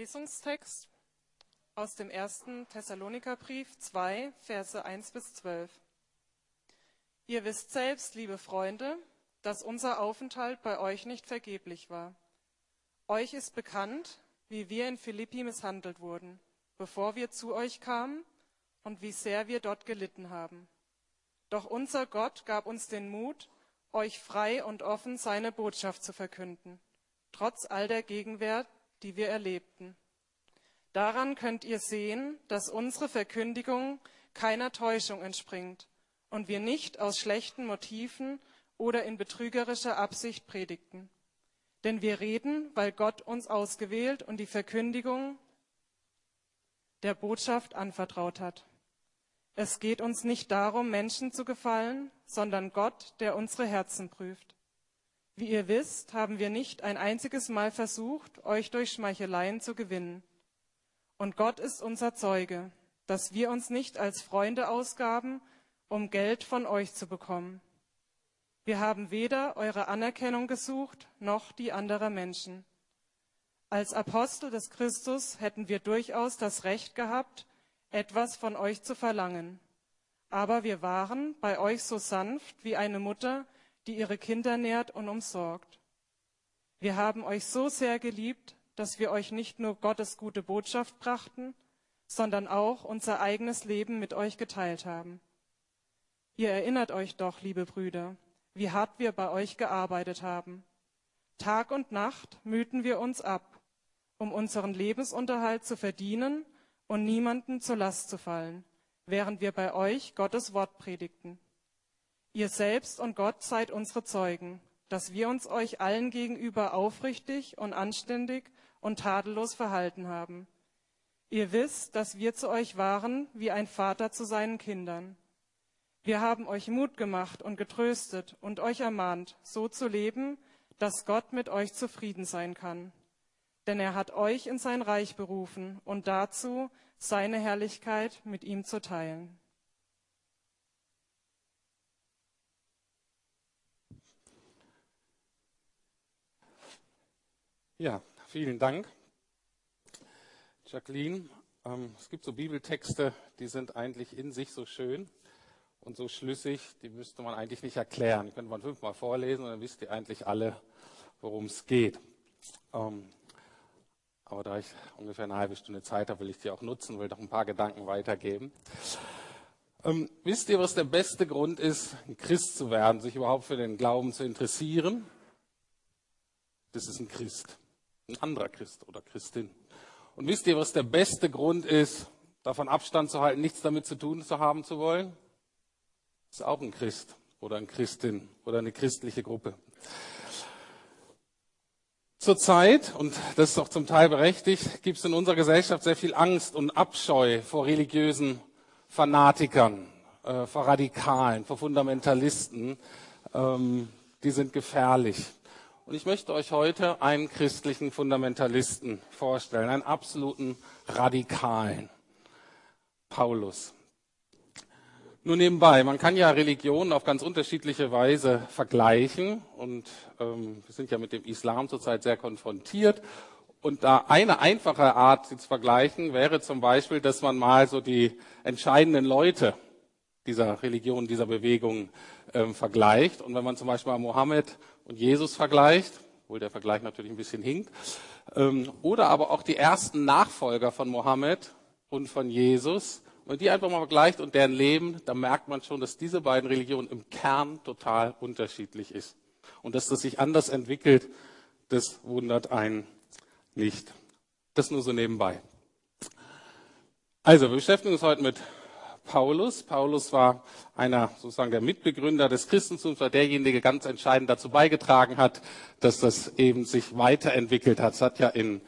Lesungstext aus dem ersten Thessalonikerbrief 2, Verse 1 bis 12. Ihr wisst selbst, liebe Freunde, dass unser Aufenthalt bei euch nicht vergeblich war. Euch ist bekannt, wie wir in Philippi misshandelt wurden, bevor wir zu euch kamen und wie sehr wir dort gelitten haben. Doch unser Gott gab uns den Mut, euch frei und offen seine Botschaft zu verkünden, trotz all der Gegenwehr, die wir erlebten. Daran könnt ihr sehen, dass unsere Verkündigung keiner Täuschung entspringt und wir nicht aus schlechten Motiven oder in betrügerischer Absicht predigten. Denn wir reden, weil Gott uns ausgewählt und die Verkündigung der Botschaft anvertraut hat. Es geht uns nicht darum, Menschen zu gefallen, sondern Gott, der unsere Herzen prüft. Wie ihr wisst, haben wir nicht ein einziges Mal versucht, euch durch Schmeicheleien zu gewinnen. Und Gott ist unser Zeuge, dass wir uns nicht als Freunde ausgaben, um Geld von euch zu bekommen. Wir haben weder eure Anerkennung gesucht, noch die anderer Menschen. Als Apostel des Christus hätten wir durchaus das Recht gehabt, etwas von euch zu verlangen. Aber wir waren bei euch so sanft wie eine Mutter, die ihre Kinder nährt und umsorgt. Wir haben euch so sehr geliebt, dass wir euch nicht nur Gottes gute Botschaft brachten, sondern auch unser eigenes Leben mit euch geteilt haben. Ihr erinnert euch doch, liebe Brüder, wie hart wir bei euch gearbeitet haben. Tag und Nacht mühten wir uns ab, um unseren Lebensunterhalt zu verdienen und niemanden zur Last zu fallen, während wir bei euch Gottes Wort predigten. Ihr selbst und Gott seid unsere Zeugen, dass wir uns euch allen gegenüber aufrichtig und anständig und tadellos verhalten haben. Ihr wisst, dass wir zu euch waren wie ein Vater zu seinen Kindern. Wir haben euch Mut gemacht und getröstet und euch ermahnt, so zu leben, dass Gott mit euch zufrieden sein kann. Denn er hat euch in sein Reich berufen und dazu seine Herrlichkeit mit ihm zu teilen. Ja, vielen Dank. Jacqueline, ähm, es gibt so Bibeltexte, die sind eigentlich in sich so schön und so schlüssig, die müsste man eigentlich nicht erklären. Die könnte man fünfmal vorlesen und dann wisst ihr eigentlich alle, worum es geht. Ähm, aber da ich ungefähr eine halbe Stunde Zeit habe, will ich die auch nutzen, will noch ein paar Gedanken weitergeben. Ähm, wisst ihr, was der beste Grund ist, ein Christ zu werden, sich überhaupt für den Glauben zu interessieren? Das ist ein Christ ein anderer Christ oder Christin. Und wisst ihr, was der beste Grund ist, davon Abstand zu halten, nichts damit zu tun zu haben zu wollen? Ist auch ein Christ oder eine Christin oder eine christliche Gruppe. Zurzeit, und das ist auch zum Teil berechtigt, gibt es in unserer Gesellschaft sehr viel Angst und Abscheu vor religiösen Fanatikern, äh, vor Radikalen, vor Fundamentalisten. Ähm, die sind gefährlich. Und ich möchte euch heute einen christlichen Fundamentalisten vorstellen, einen absoluten Radikalen, Paulus. Nur nebenbei, man kann ja Religionen auf ganz unterschiedliche Weise vergleichen und ähm, wir sind ja mit dem Islam zurzeit sehr konfrontiert. Und da eine einfache Art, sie zu vergleichen, wäre zum Beispiel, dass man mal so die entscheidenden Leute dieser Religion, dieser Bewegung ähm, vergleicht. Und wenn man zum Beispiel Mohammed und Jesus vergleicht, obwohl der Vergleich natürlich ein bisschen hinkt, ähm, oder aber auch die ersten Nachfolger von Mohammed und von Jesus, wenn man die einfach mal vergleicht und deren Leben, dann merkt man schon, dass diese beiden Religionen im Kern total unterschiedlich ist. Und dass das sich anders entwickelt, das wundert einen nicht. Das nur so nebenbei. Also, wir beschäftigen uns heute mit Paulus. Paulus war einer sozusagen der Mitbegründer des Christentums, war derjenige, der ganz entscheidend dazu beigetragen hat, dass das eben sich weiterentwickelt hat. Es hat ja in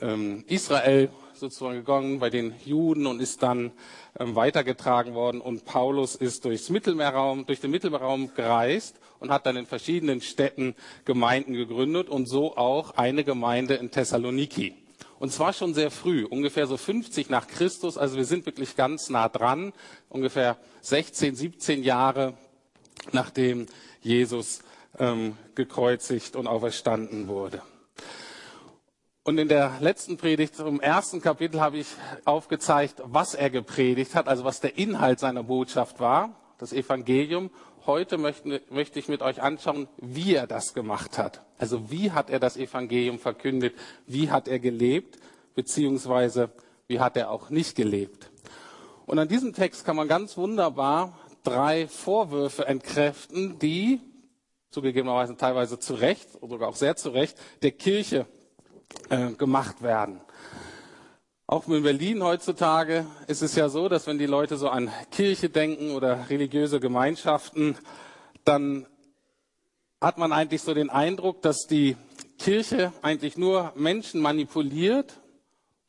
ähm, Israel sozusagen gegangen bei den Juden und ist dann ähm, weitergetragen worden. Und Paulus ist durchs Mittelmeerraum, durch den Mittelmeerraum gereist und hat dann in verschiedenen Städten Gemeinden gegründet und so auch eine Gemeinde in Thessaloniki. Und zwar schon sehr früh, ungefähr so 50 nach Christus. Also wir sind wirklich ganz nah dran, ungefähr 16, 17 Jahre nachdem Jesus ähm, gekreuzigt und auferstanden wurde. Und in der letzten Predigt zum ersten Kapitel habe ich aufgezeigt, was er gepredigt hat, also was der Inhalt seiner Botschaft war, das Evangelium. Heute möchte, möchte ich mit euch anschauen, wie er das gemacht hat. Also wie hat er das Evangelium verkündet, wie hat er gelebt, beziehungsweise wie hat er auch nicht gelebt. Und an diesem Text kann man ganz wunderbar drei Vorwürfe entkräften, die zugegebenerweise teilweise zu Recht oder sogar auch sehr zu Recht der Kirche äh, gemacht werden. Auch in Berlin heutzutage ist es ja so, dass wenn die Leute so an Kirche denken oder religiöse Gemeinschaften, dann hat man eigentlich so den Eindruck, dass die Kirche eigentlich nur Menschen manipuliert,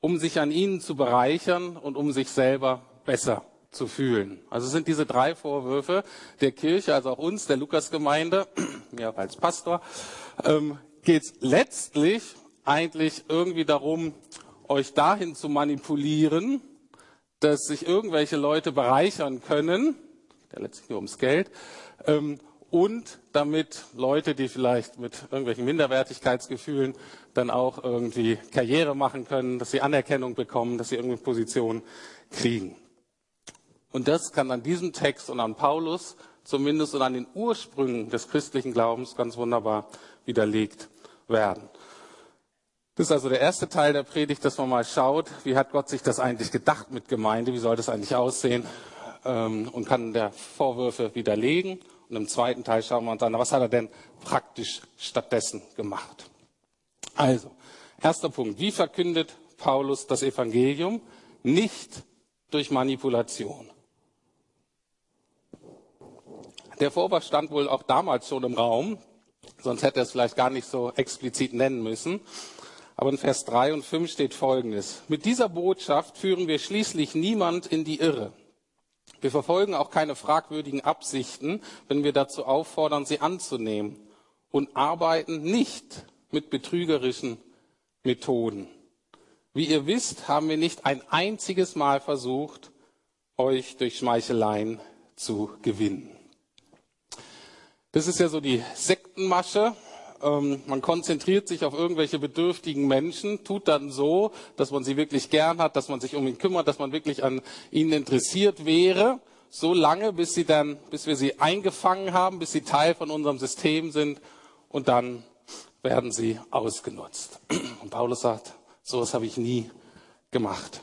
um sich an ihnen zu bereichern und um sich selber besser zu fühlen. Also sind diese drei Vorwürfe der Kirche, also auch uns, der Lukasgemeinde, mir auch als Pastor, ähm, geht es letztlich eigentlich irgendwie darum, euch dahin zu manipulieren, dass sich irgendwelche Leute bereichern können, ja letztlich nur ums Geld, ähm, und damit Leute, die vielleicht mit irgendwelchen Minderwertigkeitsgefühlen dann auch irgendwie Karriere machen können, dass sie Anerkennung bekommen, dass sie irgendeine Position kriegen. Und das kann an diesem Text und an Paulus zumindest und an den Ursprüngen des christlichen Glaubens ganz wunderbar widerlegt werden. Das ist also der erste Teil der Predigt, dass man mal schaut, wie hat Gott sich das eigentlich gedacht mit Gemeinde, wie soll das eigentlich aussehen ähm, und kann der Vorwürfe widerlegen. Und im zweiten Teil schauen wir uns an, was hat er denn praktisch stattdessen gemacht. Also, erster Punkt, wie verkündet Paulus das Evangelium? Nicht durch Manipulation. Der Vorwurf stand wohl auch damals schon im Raum, sonst hätte er es vielleicht gar nicht so explizit nennen müssen. Aber in Vers 3 und 5 steht Folgendes. Mit dieser Botschaft führen wir schließlich niemand in die Irre. Wir verfolgen auch keine fragwürdigen Absichten, wenn wir dazu auffordern, sie anzunehmen und arbeiten nicht mit betrügerischen Methoden. Wie ihr wisst, haben wir nicht ein einziges Mal versucht, euch durch Schmeicheleien zu gewinnen. Das ist ja so die Sektenmasche, ähm, man konzentriert sich auf irgendwelche bedürftigen Menschen, tut dann so, dass man sie wirklich gern hat, dass man sich um ihn kümmert, dass man wirklich an ihnen interessiert wäre, so lange, bis sie dann, bis wir sie eingefangen haben, bis sie Teil von unserem System sind und dann werden sie ausgenutzt. Und Paulus sagt, sowas habe ich nie gemacht.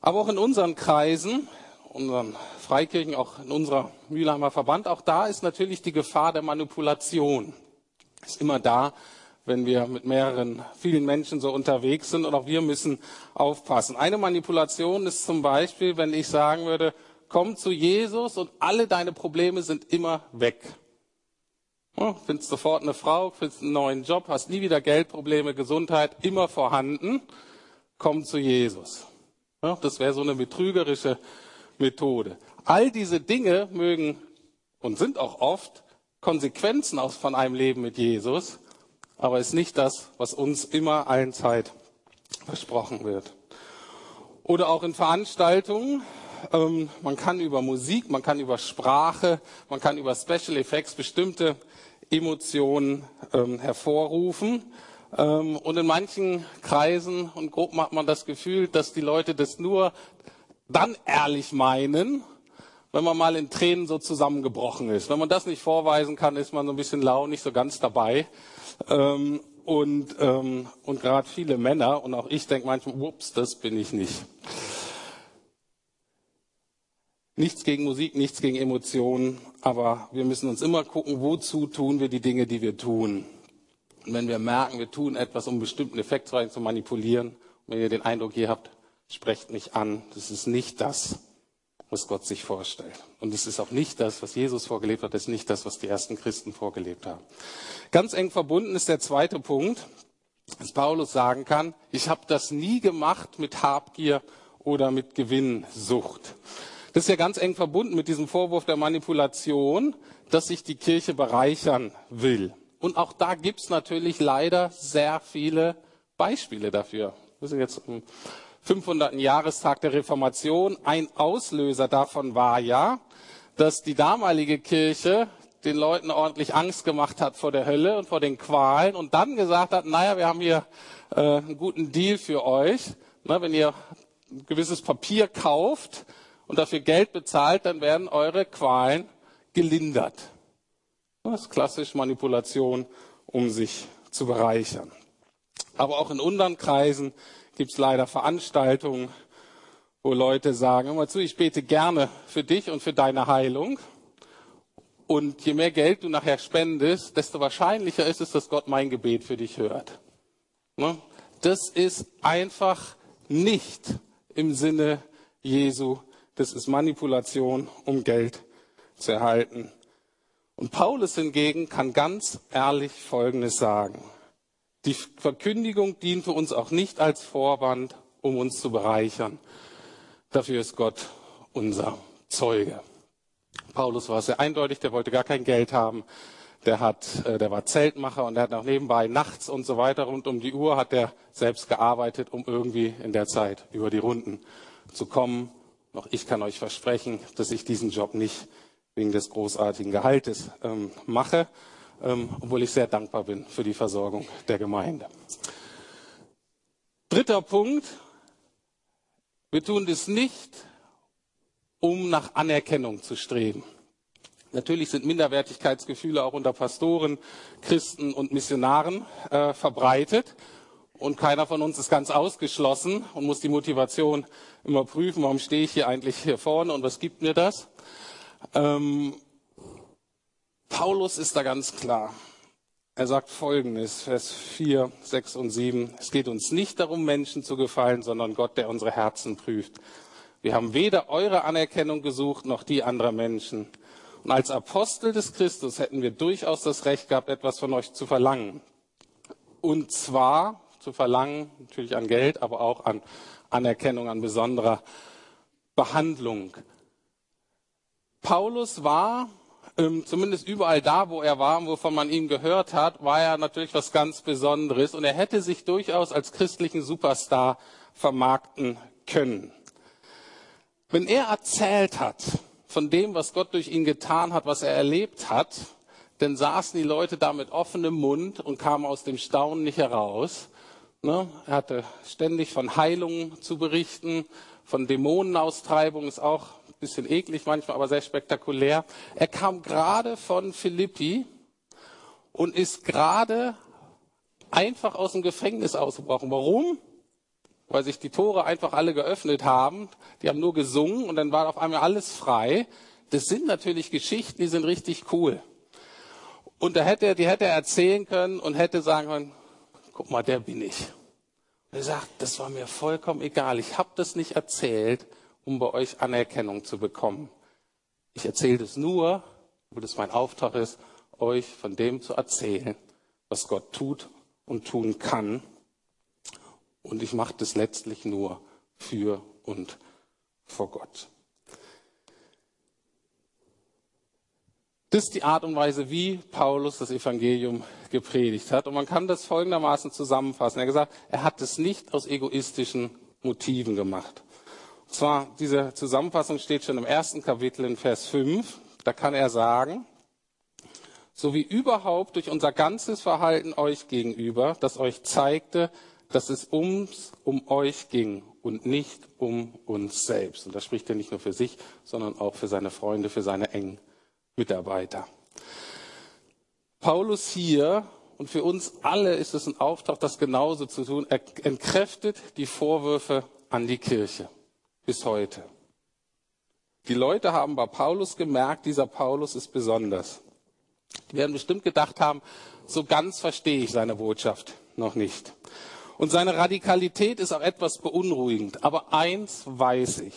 Aber auch in unseren Kreisen, unseren Freikirchen, auch in unserer Mülheimer Verband, auch da ist natürlich die Gefahr der Manipulation ist immer da, wenn wir mit mehreren, vielen Menschen so unterwegs sind und auch wir müssen aufpassen. Eine Manipulation ist zum Beispiel, wenn ich sagen würde, komm zu Jesus und alle deine Probleme sind immer weg. Ja, findest sofort eine Frau, findest einen neuen Job, hast nie wieder Geldprobleme, Gesundheit immer vorhanden. Komm zu Jesus. Das wäre so eine betrügerische Methode. All diese Dinge mögen und sind auch oft Konsequenzen aus von einem Leben mit Jesus, aber ist nicht das, was uns immer allen Zeit versprochen wird. Oder auch in Veranstaltungen. Ähm, man kann über Musik, man kann über Sprache, man kann über Special Effects bestimmte Emotionen ähm, hervorrufen. Ähm, und in manchen Kreisen und Gruppen hat man das Gefühl, dass die Leute das nur dann ehrlich meinen, wenn man mal in Tränen so zusammengebrochen ist. Wenn man das nicht vorweisen kann, ist man so ein bisschen lau, nicht so ganz dabei. Ähm, und ähm, und gerade viele Männer und auch ich denke manchmal, ups, das bin ich nicht. Nichts gegen Musik, nichts gegen Emotionen, aber wir müssen uns immer gucken, wozu tun wir die Dinge, die wir tun. Und wenn wir merken, wir tun etwas, um bestimmten Effekt zu manipulieren, und wenn ihr den Eindruck hier habt, sprecht mich an, das ist nicht das, was Gott sich vorstellt. Und es ist auch nicht das, was Jesus vorgelebt hat, es ist nicht das, was die ersten Christen vorgelebt haben. Ganz eng verbunden ist der zweite Punkt, dass Paulus sagen kann, ich habe das nie gemacht mit Habgier oder mit Gewinnsucht. Das ist ja ganz eng verbunden mit diesem Vorwurf der Manipulation, dass sich die Kirche bereichern will. Und auch da gibt's natürlich leider sehr viele Beispiele dafür. Das ist jetzt 500. Jahrestag der Reformation. Ein Auslöser davon war ja, dass die damalige Kirche den Leuten ordentlich Angst gemacht hat vor der Hölle und vor den Qualen und dann gesagt hat, naja, wir haben hier äh, einen guten Deal für euch. Na, wenn ihr ein gewisses Papier kauft und dafür Geld bezahlt, dann werden eure Qualen gelindert. Das ist klassisch Manipulation, um sich zu bereichern. Aber auch in unseren Kreisen gibt es leider Veranstaltungen, wo Leute sagen, hör mal zu, ich bete gerne für dich und für deine Heilung. Und je mehr Geld du nachher spendest, desto wahrscheinlicher ist es, dass Gott mein Gebet für dich hört. Ne? Das ist einfach nicht im Sinne Jesu. Das ist Manipulation, um Geld zu erhalten. Und Paulus hingegen kann ganz ehrlich Folgendes sagen. Die Verkündigung dient für uns auch nicht als Vorwand, um uns zu bereichern. Dafür ist Gott unser Zeuge. Paulus war sehr eindeutig, der wollte gar kein Geld haben. Der hat, äh, der war Zeltmacher und der hat auch nebenbei nachts und so weiter rund um die Uhr hat er selbst gearbeitet, um irgendwie in der Zeit über die Runden zu kommen. Noch ich kann euch versprechen, dass ich diesen Job nicht wegen des großartigen Gehaltes ähm, mache, ähm, obwohl ich sehr dankbar bin für die Versorgung der Gemeinde. Dritter Punkt. Wir tun das nicht, um nach Anerkennung zu streben. Natürlich sind Minderwertigkeitsgefühle auch unter Pastoren, Christen und Missionaren äh, verbreitet. Und keiner von uns ist ganz ausgeschlossen und muss die Motivation immer prüfen, warum stehe ich hier eigentlich hier vorne und was gibt mir das. Ähm, Paulus ist da ganz klar. Er sagt Folgendes, Vers 4, 6 und 7. Es geht uns nicht darum, Menschen zu gefallen, sondern Gott, der unsere Herzen prüft. Wir haben weder eure Anerkennung gesucht noch die anderer Menschen. Und als Apostel des Christus hätten wir durchaus das Recht gehabt, etwas von euch zu verlangen. Und zwar zu verlangen, natürlich an Geld, aber auch an Anerkennung, an besonderer Behandlung. Paulus war, ähm, zumindest überall da, wo er war, wovon man ihm gehört hat, war er natürlich was ganz Besonderes und er hätte sich durchaus als christlichen Superstar vermarkten können. Wenn er erzählt hat von dem, was Gott durch ihn getan hat, was er erlebt hat, dann saßen die Leute da mit offenem Mund und kamen aus dem Staunen nicht heraus. Ne? Er hatte ständig von Heilungen zu berichten, von Dämonenaustreibung, ist auch bisschen eklig manchmal, aber sehr spektakulär. Er kam gerade von Philippi und ist gerade einfach aus dem Gefängnis ausgebrochen. Warum? weil sich die Tore einfach alle geöffnet haben. Die haben nur gesungen und dann war auf einmal alles frei. Das sind natürlich Geschichten, die sind richtig cool. Und da hätte er, die hätte er erzählen können und hätte sagen können, guck mal, der bin ich. Und er sagt, das war mir vollkommen egal. Ich habe das nicht erzählt, um bei euch Anerkennung zu bekommen. Ich erzähle das nur, wo das mein Auftrag ist, euch von dem zu erzählen, was Gott tut und tun kann und ich mache das letztlich nur für und vor Gott. Das ist die Art und Weise, wie Paulus das Evangelium gepredigt hat. Und man kann das folgendermaßen zusammenfassen. Er hat gesagt, er hat es nicht aus egoistischen Motiven gemacht. Zwar, diese Zusammenfassung steht schon im ersten Kapitel in Vers 5. Da kann er sagen, so wie überhaupt durch unser ganzes Verhalten euch gegenüber, das euch zeigte, dass es ums, um euch ging und nicht um uns selbst. Und das spricht er nicht nur für sich, sondern auch für seine Freunde, für seine engen Mitarbeiter. Paulus hier und für uns alle ist es ein Auftrag, das genauso zu tun. Er entkräftet die Vorwürfe an die Kirche bis heute. Die Leute haben bei Paulus gemerkt, dieser Paulus ist besonders. Die werden bestimmt gedacht haben, so ganz verstehe ich seine Botschaft noch nicht. Und seine Radikalität ist auch etwas beunruhigend. Aber eins weiß ich.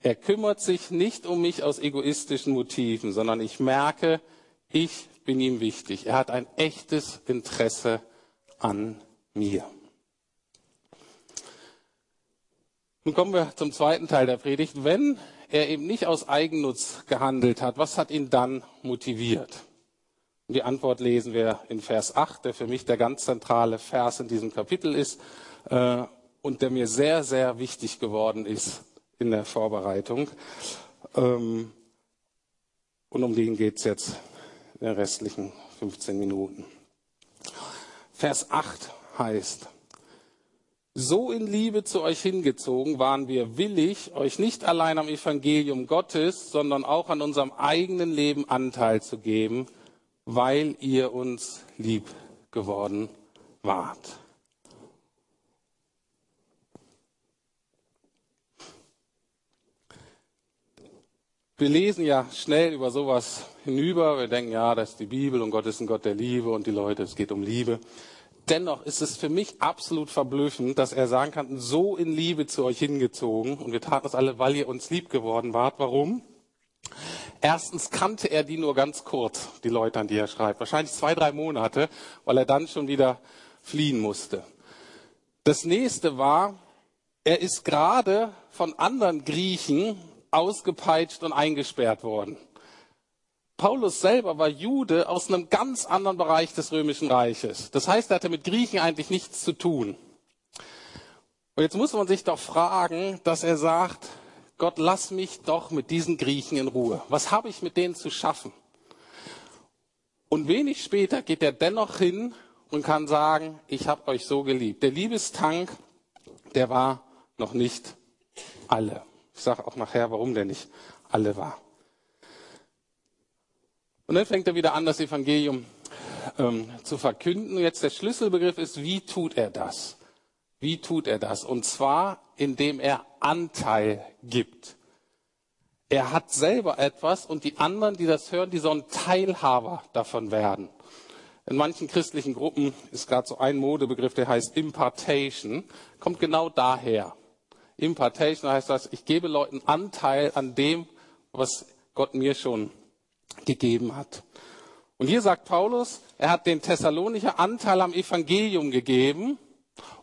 Er kümmert sich nicht um mich aus egoistischen Motiven, sondern ich merke, ich bin ihm wichtig. Er hat ein echtes Interesse an mir. Nun kommen wir zum zweiten Teil der Predigt. Wenn er eben nicht aus Eigennutz gehandelt hat, was hat ihn dann motiviert? Und die Antwort lesen wir in Vers 8, der für mich der ganz zentrale Vers in diesem Kapitel ist äh, und der mir sehr, sehr wichtig geworden ist in der Vorbereitung. Ähm, und um den geht's jetzt in den restlichen 15 Minuten. Vers 8 heißt, so in Liebe zu euch hingezogen waren wir willig, euch nicht allein am Evangelium Gottes, sondern auch an unserem eigenen Leben Anteil zu geben, weil ihr uns lieb geworden wart. Wir lesen ja schnell über sowas hinüber. Wir denken, ja, das ist die Bibel und Gott ist ein Gott der Liebe und die Leute, es geht um Liebe. Dennoch ist es für mich absolut verblüffend, dass er sagen kann, so in Liebe zu euch hingezogen. Und wir taten das alle, weil ihr uns lieb geworden wart. Warum? Erstens kannte er die nur ganz kurz, die Leute, an die er schreibt. Wahrscheinlich zwei, drei Monate, weil er dann schon wieder fliehen musste. Das nächste war, er ist gerade von anderen Griechen ausgepeitscht und eingesperrt worden. Paulus selber war Jude aus einem ganz anderen Bereich des römischen Reiches. Das heißt, er hatte mit Griechen eigentlich nichts zu tun. Und jetzt muss man sich doch fragen, dass er sagt, Gott, lass mich doch mit diesen Griechen in Ruhe. Was habe ich mit denen zu schaffen? Und wenig später geht er dennoch hin und kann sagen, ich habe euch so geliebt. Der Liebestank, der war noch nicht alle. Ich sage auch nachher, warum der nicht alle war. Und dann fängt er wieder an, das Evangelium ähm, zu verkünden. Jetzt der Schlüsselbegriff ist, wie tut er das? Wie tut er das? Und zwar, indem er Anteil gibt. Er hat selber etwas und die anderen, die das hören, die sollen Teilhaber davon werden. In manchen christlichen Gruppen ist gerade so ein Modebegriff, der heißt Impartation, kommt genau daher. Impartation heißt das, ich gebe Leuten Anteil an dem, was Gott mir schon gegeben hat. Und hier sagt Paulus, er hat den Thessalonicher Anteil am Evangelium gegeben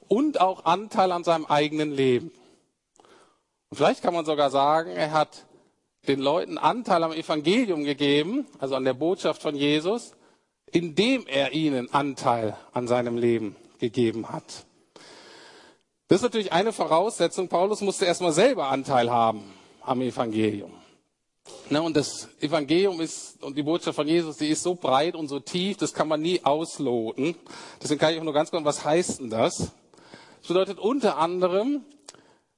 und auch Anteil an seinem eigenen Leben. Und vielleicht kann man sogar sagen, er hat den Leuten Anteil am Evangelium gegeben, also an der Botschaft von Jesus, indem er ihnen Anteil an seinem Leben gegeben hat. Das ist natürlich eine Voraussetzung. Paulus musste erstmal selber Anteil haben am Evangelium. Ne, und das Evangelium ist, und die Botschaft von Jesus, die ist so breit und so tief, das kann man nie ausloten. Deswegen kann ich auch nur ganz kurz, was heißt denn das? Das bedeutet unter anderem,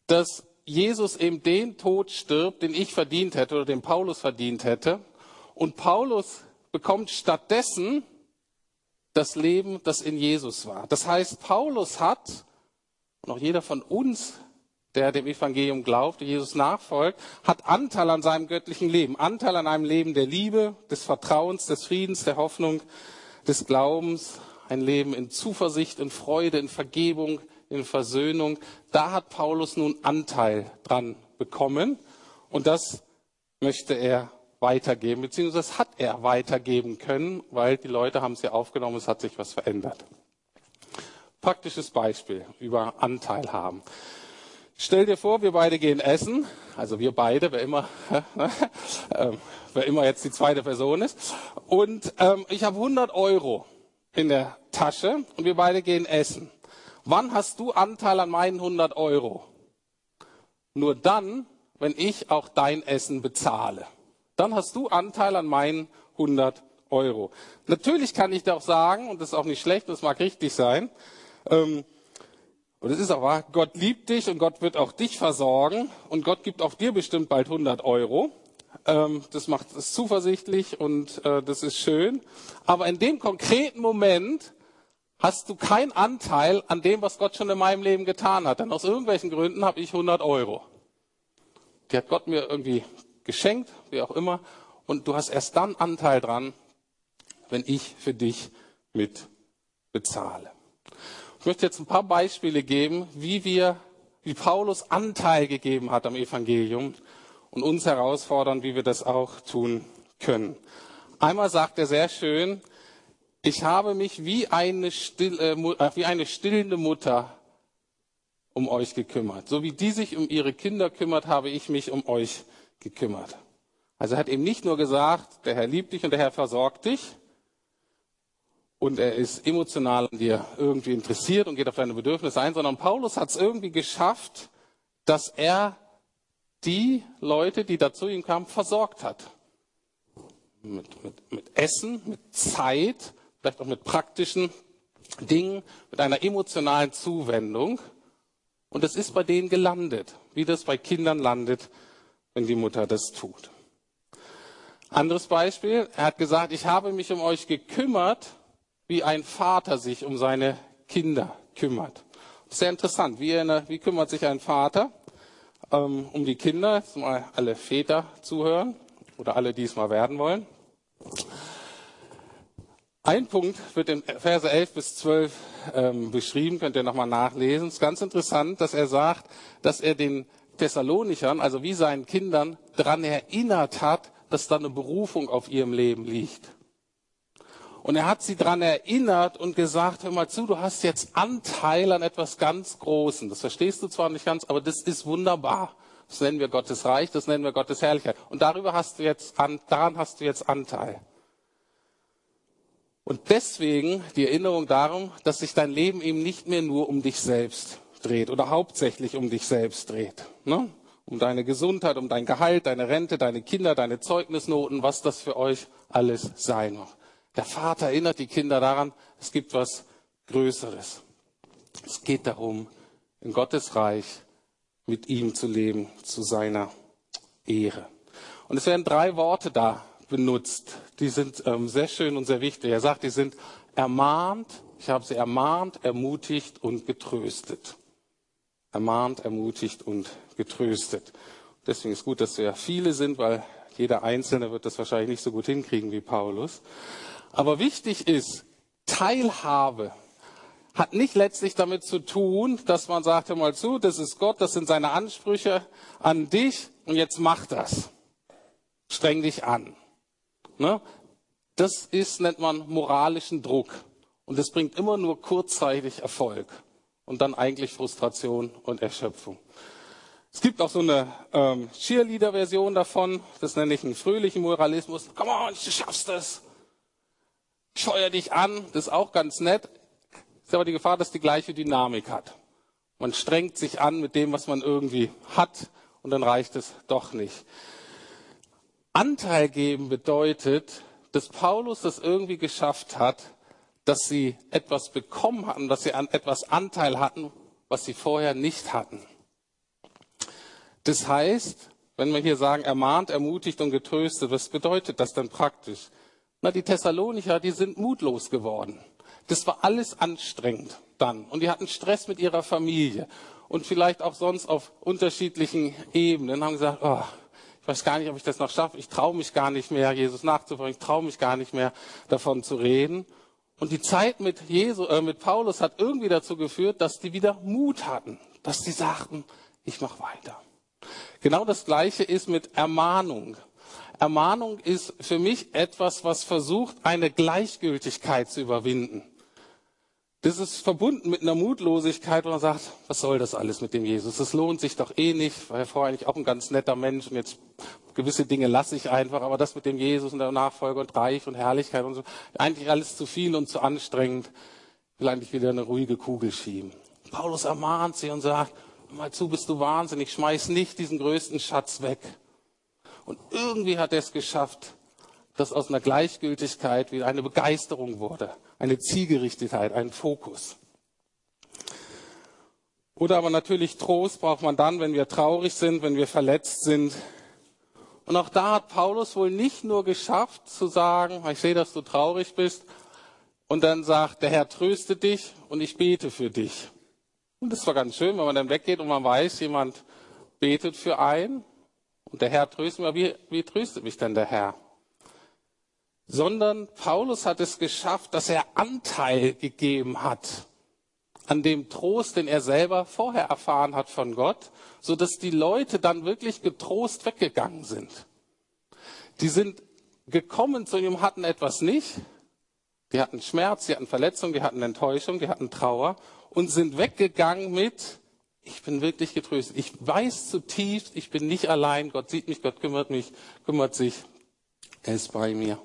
dass Jesus eben den Tod stirbt, den ich verdient hätte oder den Paulus verdient hätte. Und Paulus bekommt stattdessen das Leben, das in Jesus war. Das heißt, Paulus hat und auch jeder von uns, der dem Evangelium glaubt, der Jesus nachfolgt, hat Anteil an seinem göttlichen Leben, Anteil an einem Leben der Liebe, des Vertrauens, des Friedens, der Hoffnung, des Glaubens, ein Leben in Zuversicht, in Freude, in Vergebung, in Versöhnung. Da hat Paulus nun Anteil dran bekommen und das möchte er weitergeben, beziehungsweise hat er weitergeben können, weil die Leute haben es ja aufgenommen, es hat sich was verändert. Praktisches Beispiel über Anteil haben. Stell dir vor, wir beide gehen essen, also wir beide, wer immer, äh, wer immer jetzt die zweite Person ist, und ähm, ich habe 100 Euro in der Tasche und wir beide gehen essen. Wann hast du Anteil an meinen 100 Euro? Nur dann, wenn ich auch dein Essen bezahle. Dann hast du Anteil an meinen 100 Euro. Natürlich kann ich dir auch sagen, und das ist auch nicht schlecht, das mag richtig sein, ähm, und es ist auch wahr, Gott liebt dich und Gott wird auch dich versorgen und Gott gibt auch dir bestimmt bald 100 Euro. Ähm, das macht es zuversichtlich und äh, das ist schön. Aber in dem konkreten Moment hast du keinen Anteil an dem, was Gott schon in meinem Leben getan hat. Denn aus irgendwelchen Gründen habe ich 100 Euro. Die hat Gott mir irgendwie geschenkt, wie auch immer. Und du hast erst dann Anteil dran, wenn ich für dich mit bezahle. Ich möchte jetzt ein paar Beispiele geben, wie wir, wie Paulus Anteil gegeben hat am Evangelium und uns herausfordern, wie wir das auch tun können. Einmal sagt er sehr schön, ich habe mich wie eine, still, äh, äh, wie eine stillende Mutter um euch gekümmert. So wie die sich um ihre Kinder kümmert, habe ich mich um euch gekümmert. Also er hat eben nicht nur gesagt, der Herr liebt dich und der Herr versorgt dich, und er ist emotional an dir irgendwie interessiert und geht auf deine Bedürfnisse ein, sondern Paulus hat es irgendwie geschafft, dass er die Leute, die da zu ihm kamen, versorgt hat. mit, mit, mit Essen, mit Zeit, vielleicht auch mit praktischen Dingen, mit einer emotionalen Zuwendung. Und es ist bei denen gelandet, wie das bei Kindern landet, wenn die Mutter das tut. Anderes Beispiel, er hat gesagt, ich habe mich um euch gekümmert, wie ein Vater sich um seine Kinder kümmert. Sehr interessant, wie, eine, wie kümmert sich ein Vater ähm, um die Kinder? Jetzt mal alle Väter zuhören oder alle, die es mal werden wollen. Ein Punkt wird in Verse 11 bis 12 ähm, beschrieben, könnt ihr nochmal nachlesen. Es ist ganz interessant, dass er sagt, dass er den Thessalonichern, also wie seinen Kindern, daran erinnert hat, dass da eine Berufung auf ihrem Leben liegt. Und er hat sie daran erinnert und gesagt, hör mal zu, du hast jetzt Anteil an etwas ganz Großem. Das verstehst du zwar nicht ganz, aber das ist wunderbar. Das nennen wir Gottes Reich, das nennen wir Gottes Herrlichkeit. Und darüber hast du jetzt, daran hast du jetzt Anteil. Und deswegen die Erinnerung darum, dass sich dein Leben eben nicht mehr nur um dich selbst dreht oder hauptsächlich um dich selbst dreht. Ne? Um deine Gesundheit, um dein Gehalt, deine Rente, deine Kinder, deine Zeugnisnoten, was das für euch alles sein mag. Der Vater erinnert die Kinder daran, es gibt was Größeres. Es geht darum, in Gottes Reich mit ihm zu leben, zu seiner Ehre. Und es werden drei Worte da benutzt. Die sind ähm, sehr schön und sehr wichtig. Er sagt, die sind ermahnt, ich habe sie ermahnt, ermutigt und getröstet. Ermahnt, ermutigt und getröstet. Deswegen ist gut, dass wir viele sind, weil jeder Einzelne wird das wahrscheinlich nicht so gut hinkriegen wie Paulus. Aber wichtig ist, Teilhabe hat nicht letztlich damit zu tun, dass man sagt, hör mal zu, das ist Gott, das sind seine Ansprüche an dich und jetzt mach das. Streng dich an. Ne? Das ist, nennt man moralischen Druck. Und das bringt immer nur kurzzeitig Erfolg und dann eigentlich Frustration und Erschöpfung. Es gibt auch so eine ähm, Cheerleader-Version davon, das nenne ich einen fröhlichen Moralismus. Come on, du schaffst es. Scheuer dich an, das ist auch ganz nett. Ist aber die Gefahr, dass die gleiche Dynamik hat. Man strengt sich an mit dem, was man irgendwie hat, und dann reicht es doch nicht. Anteil geben bedeutet, dass Paulus das irgendwie geschafft hat, dass sie etwas bekommen hatten, dass sie an etwas Anteil hatten, was sie vorher nicht hatten. Das heißt, wenn wir hier sagen, ermahnt, ermutigt und getröstet, was bedeutet das denn praktisch? Na, die Thessalonicher, die sind mutlos geworden. Das war alles anstrengend dann. Und die hatten Stress mit ihrer Familie. Und vielleicht auch sonst auf unterschiedlichen Ebenen haben gesagt, oh, ich weiß gar nicht, ob ich das noch schaffe. Ich traue mich gar nicht mehr, Jesus nachzufolgen. Ich traue mich gar nicht mehr, davon zu reden. Und die Zeit mit, Jesus, äh, mit Paulus hat irgendwie dazu geführt, dass die wieder Mut hatten, dass die sagten, ich mache weiter. Genau das Gleiche ist mit Ermahnung. Ermahnung ist für mich etwas, was versucht, eine Gleichgültigkeit zu überwinden. Das ist verbunden mit einer Mutlosigkeit, wo man sagt, was soll das alles mit dem Jesus? Das lohnt sich doch eh nicht, weil er vorher eigentlich auch ein ganz netter Mensch und jetzt gewisse Dinge lasse ich einfach, aber das mit dem Jesus und der Nachfolger und Reich und Herrlichkeit und so, eigentlich alles zu viel und zu anstrengend. Ich will eigentlich wieder eine ruhige Kugel schieben. Paulus ermahnt sie und sagt, mal zu, bist du wahnsinnig, schmeiß nicht diesen größten Schatz weg. Und irgendwie hat er es geschafft, dass aus einer Gleichgültigkeit wieder eine Begeisterung wurde eine Zielgerichtetheit, einen Fokus. Oder aber natürlich Trost braucht man dann, wenn wir traurig sind, wenn wir verletzt sind. Und auch da hat Paulus wohl nicht nur geschafft zu sagen, ich sehe, dass du traurig bist, und dann sagt, der Herr tröste dich und ich bete für dich. Und das war ganz schön, wenn man dann weggeht und man weiß, jemand betet für einen und der Herr tröstet mich. Wie, wie tröstet mich denn der Herr? sondern Paulus hat es geschafft, dass er Anteil gegeben hat an dem Trost, den er selber vorher erfahren hat von Gott, so dass die Leute dann wirklich getrost weggegangen sind. Die sind gekommen zu ihm, hatten etwas nicht. Die hatten Schmerz, die hatten Verletzung, die hatten Enttäuschung, die hatten Trauer und sind weggegangen mit, ich bin wirklich getröstet. Ich weiß zutiefst, ich bin nicht allein. Gott sieht mich, Gott kümmert mich, kümmert sich. Er ist bei mir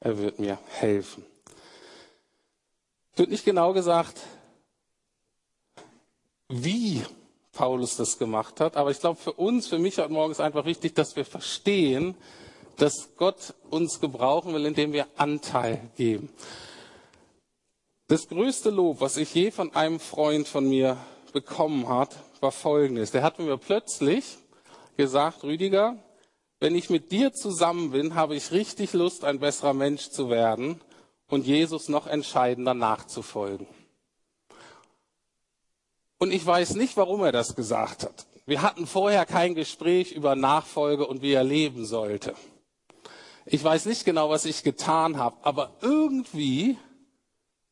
er wird mir helfen. Es wird nicht genau gesagt, wie Paulus das gemacht hat, aber ich glaube, für uns, für mich heute Morgen ist einfach wichtig, dass wir verstehen, dass Gott uns gebrauchen will, indem wir Anteil geben. Das größte Lob, was ich je von einem Freund von mir bekommen hat, war folgendes. Der hat mir plötzlich gesagt, Rüdiger, wenn ich mit dir zusammen bin, habe ich richtig Lust, ein besserer Mensch zu werden und Jesus noch entscheidender nachzufolgen. Und ich weiß nicht, warum er das gesagt hat. Wir hatten vorher kein Gespräch über Nachfolge und wie er leben sollte. Ich weiß nicht genau, was ich getan habe, aber irgendwie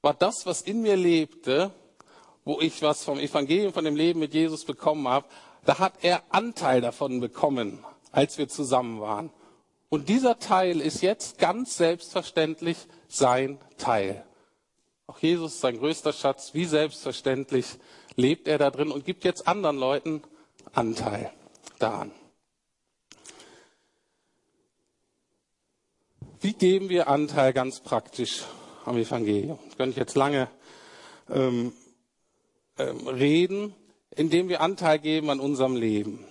war das, was in mir lebte, wo ich was vom Evangelium, von dem Leben mit Jesus bekommen habe, da hat er Anteil davon bekommen, als wir zusammen waren. Und dieser Teil ist jetzt ganz selbstverständlich sein Teil. Auch Jesus, sein größter Schatz, wie selbstverständlich lebt er da drin und gibt jetzt anderen Leuten Anteil daran. Wie geben wir Anteil ganz praktisch am Evangelium? Das könnte ich jetzt lange ähm, ähm, reden, indem wir Anteil geben an unserem Leben.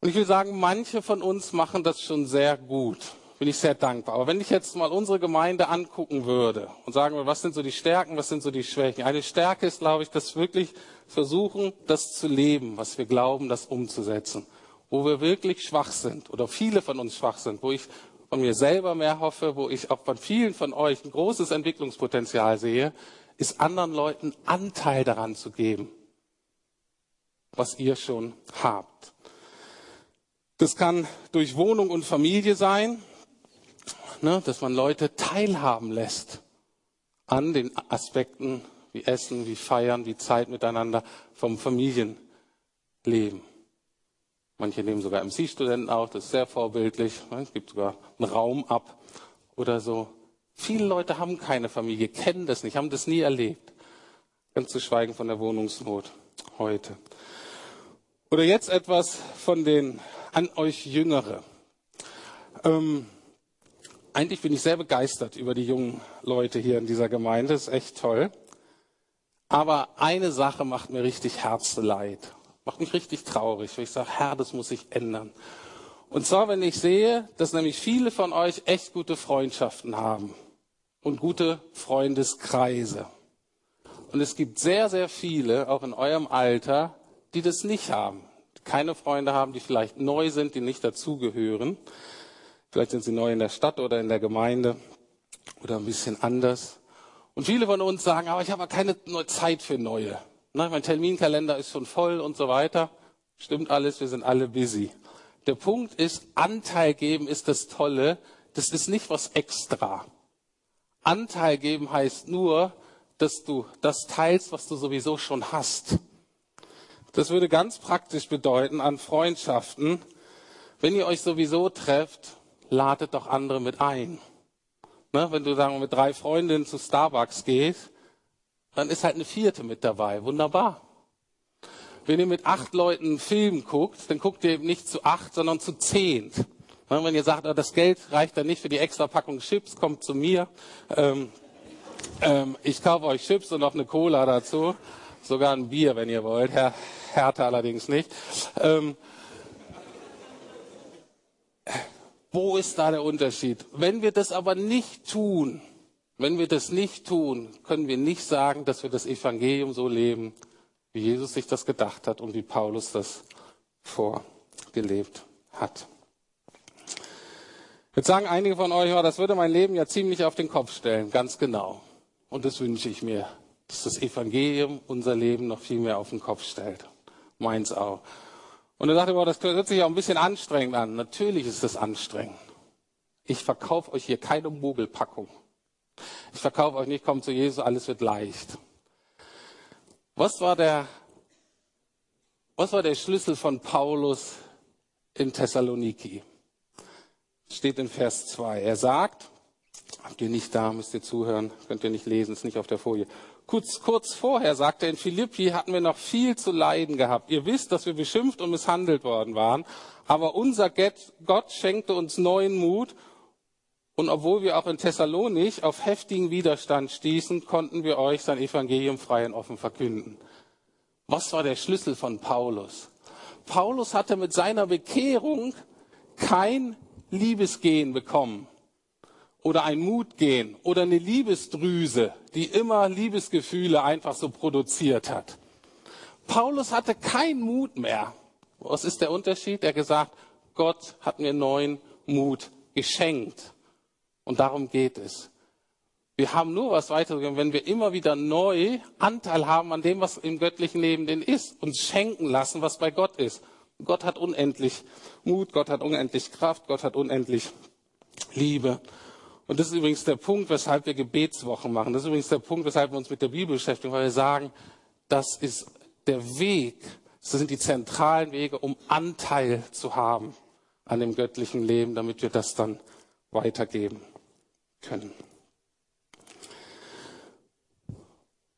Und ich will sagen, manche von uns machen das schon sehr gut bin ich sehr dankbar. Aber wenn ich jetzt mal unsere Gemeinde angucken würde und sagen würde, was sind so die Stärken, was sind so die Schwächen? Eine Stärke ist, glaube ich, dass wir wirklich versuchen, das zu leben, was wir glauben, das umzusetzen. Wo wir wirklich schwach sind oder viele von uns schwach sind, wo ich von mir selber mehr hoffe, wo ich auch von vielen von euch ein großes Entwicklungspotenzial sehe, ist anderen Leuten Anteil daran zu geben, was ihr schon habt. Das kann durch Wohnung und Familie sein ne, dass man Leute teilhaben lässt an den Aspekten wie Essen, wie Feiern, wie Zeit miteinander vom Familienleben. Manche nehmen sogar MC-Studenten auf, das ist sehr vorbildlich. Ne, es gibt sogar einen Raum ab oder so. Viele Leute haben keine Familie, kennen das nicht, haben das nie erlebt. Ganz zu schweigen von der Wohnungsnot heute. Oder jetzt etwas von den an euch Jüngere. Ähm, eigentlich bin ich sehr begeistert über die jungen Leute hier in dieser Gemeinde. Das ist echt toll. Aber eine Sache macht mir richtig Herzeleid. Macht mich richtig traurig, weil ich sage, Herr, das muss sich ändern. Und zwar, wenn ich sehe, dass nämlich viele von euch echt gute Freundschaften haben und gute Freundeskreise. Und es gibt sehr, sehr viele, auch in eurem Alter, die das nicht haben. Keine Freunde haben, die vielleicht neu sind, die nicht dazugehören. Vielleicht sind sie neu in der Stadt oder in der Gemeinde oder ein bisschen anders. Und viele von uns sagen, aber ich habe keine Zeit für neue. Na, mein Terminkalender ist schon voll und so weiter. Stimmt alles, wir sind alle busy. Der Punkt ist, Anteil geben ist das Tolle. Das ist nicht was extra. Anteil geben heißt nur, dass du das teilst, was du sowieso schon hast. Das würde ganz praktisch bedeuten an Freundschaften, wenn ihr euch sowieso trefft, ladet doch andere mit ein. Ne, wenn du sagen wir, mit drei Freundinnen zu Starbucks gehst, dann ist halt eine vierte mit dabei. Wunderbar. Wenn ihr mit acht Leuten einen Film guckt, dann guckt ihr eben nicht zu acht, sondern zu zehn. Wenn ihr sagt, oh, das Geld reicht dann nicht für die extra Packung Chips, kommt zu mir. Ähm, ähm, ich kaufe euch Chips und noch eine Cola dazu. Sogar ein Bier, wenn ihr wollt. Herr Härte allerdings nicht. Ähm, Wo ist da der Unterschied? Wenn wir das aber nicht tun, wenn wir das nicht tun, können wir nicht sagen, dass wir das Evangelium so leben, wie Jesus sich das gedacht hat und wie Paulus das vorgelebt hat. Jetzt sagen einige von euch, oh, das würde mein Leben ja ziemlich auf den Kopf stellen. Ganz genau. Und das wünsche ich mir, dass das Evangelium unser Leben noch viel mehr auf den Kopf stellt. Meins auch. Und er sagte, boah, das hört sich auch ein bisschen anstrengend an. Natürlich ist das anstrengend. Ich verkaufe euch hier keine Mogelpackung. Ich verkaufe euch nicht, kommt zu Jesus, alles wird leicht. Was war der, was war der Schlüssel von Paulus in Thessaloniki? Steht in Vers 2. Er sagt, habt ihr nicht da, müsst ihr zuhören, könnt ihr nicht lesen, ist nicht auf der Folie. Kurz, kurz vorher sagte er, in Philippi hatten wir noch viel zu leiden gehabt. Ihr wisst, dass wir beschimpft und misshandelt worden waren. Aber unser Gott schenkte uns neuen Mut. Und obwohl wir auch in Thessalonich auf heftigen Widerstand stießen, konnten wir euch sein Evangelium frei und offen verkünden. Was war der Schlüssel von Paulus? Paulus hatte mit seiner Bekehrung kein Liebesgehen bekommen oder ein Mutgehen oder eine Liebesdrüse, die immer Liebesgefühle einfach so produziert hat. Paulus hatte keinen Mut mehr. Was ist der Unterschied? Er gesagt, Gott hat mir neuen Mut geschenkt. Und darum geht es. Wir haben nur was weitergegeben, wenn wir immer wieder neu Anteil haben an dem, was im göttlichen Leben denn ist, uns schenken lassen, was bei Gott ist. Gott hat unendlich Mut, Gott hat unendlich Kraft, Gott hat unendlich Liebe. Und das ist übrigens der Punkt, weshalb wir Gebetswochen machen. Das ist übrigens der Punkt, weshalb wir uns mit der Bibel beschäftigen, weil wir sagen, das ist der Weg, das sind die zentralen Wege, um Anteil zu haben an dem göttlichen Leben, damit wir das dann weitergeben können.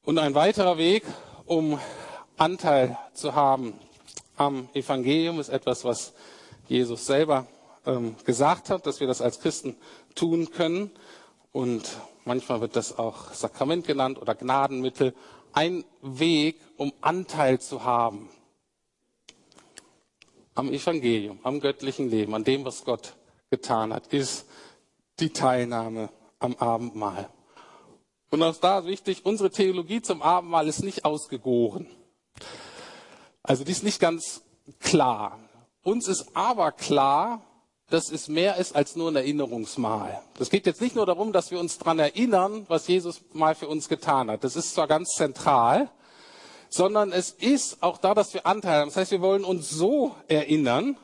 Und ein weiterer Weg, um Anteil zu haben am Evangelium, ist etwas, was Jesus selber ähm, gesagt hat, dass wir das als Christen tun können. Und manchmal wird das auch Sakrament genannt oder Gnadenmittel. Ein Weg, um Anteil zu haben am Evangelium, am göttlichen Leben, an dem, was Gott getan hat, ist die Teilnahme am Abendmahl. Und auch da ist wichtig, unsere Theologie zum Abendmahl ist nicht ausgegoren. Also die ist nicht ganz klar. Uns ist aber klar, dass es mehr ist als nur ein Erinnerungsmahl. Das geht jetzt nicht nur darum, dass wir uns daran erinnern, was Jesus mal für uns getan hat. Das ist zwar ganz zentral, sondern es ist auch da, dass wir Anteil haben. Das heißt, wir wollen uns so erinnern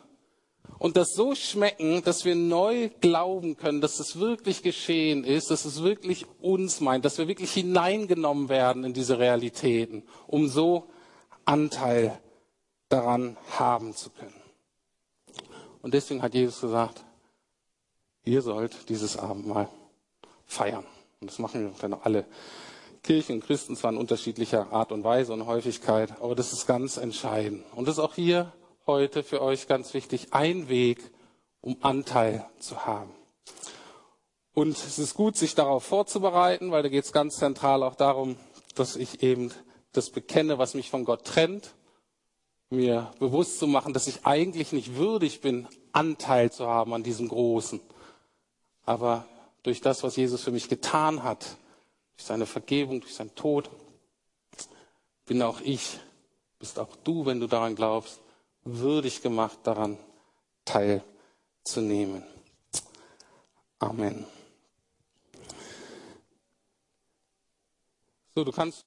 und das so schmecken, dass wir neu glauben können, dass es wirklich geschehen ist, dass es wirklich uns meint, dass wir wirklich hineingenommen werden in diese Realitäten, um so Anteil daran haben zu können. Und deswegen hat Jesus gesagt, ihr sollt dieses Abendmahl feiern. Und das machen dann alle Kirchen und Christen zwar in unterschiedlicher Art und Weise und Häufigkeit, aber das ist ganz entscheidend. Und das ist auch hier heute für euch ganz wichtig, ein Weg, um Anteil zu haben. Und es ist gut, sich darauf vorzubereiten, weil da geht es ganz zentral auch darum, dass ich eben das bekenne, was mich von Gott trennt mir bewusst zu machen, dass ich eigentlich nicht würdig bin, Anteil zu haben an diesem Großen. Aber durch das, was Jesus für mich getan hat, durch seine Vergebung, durch seinen Tod, bin auch ich, bist auch du, wenn du daran glaubst, würdig gemacht, daran teilzunehmen. Amen. So, du kannst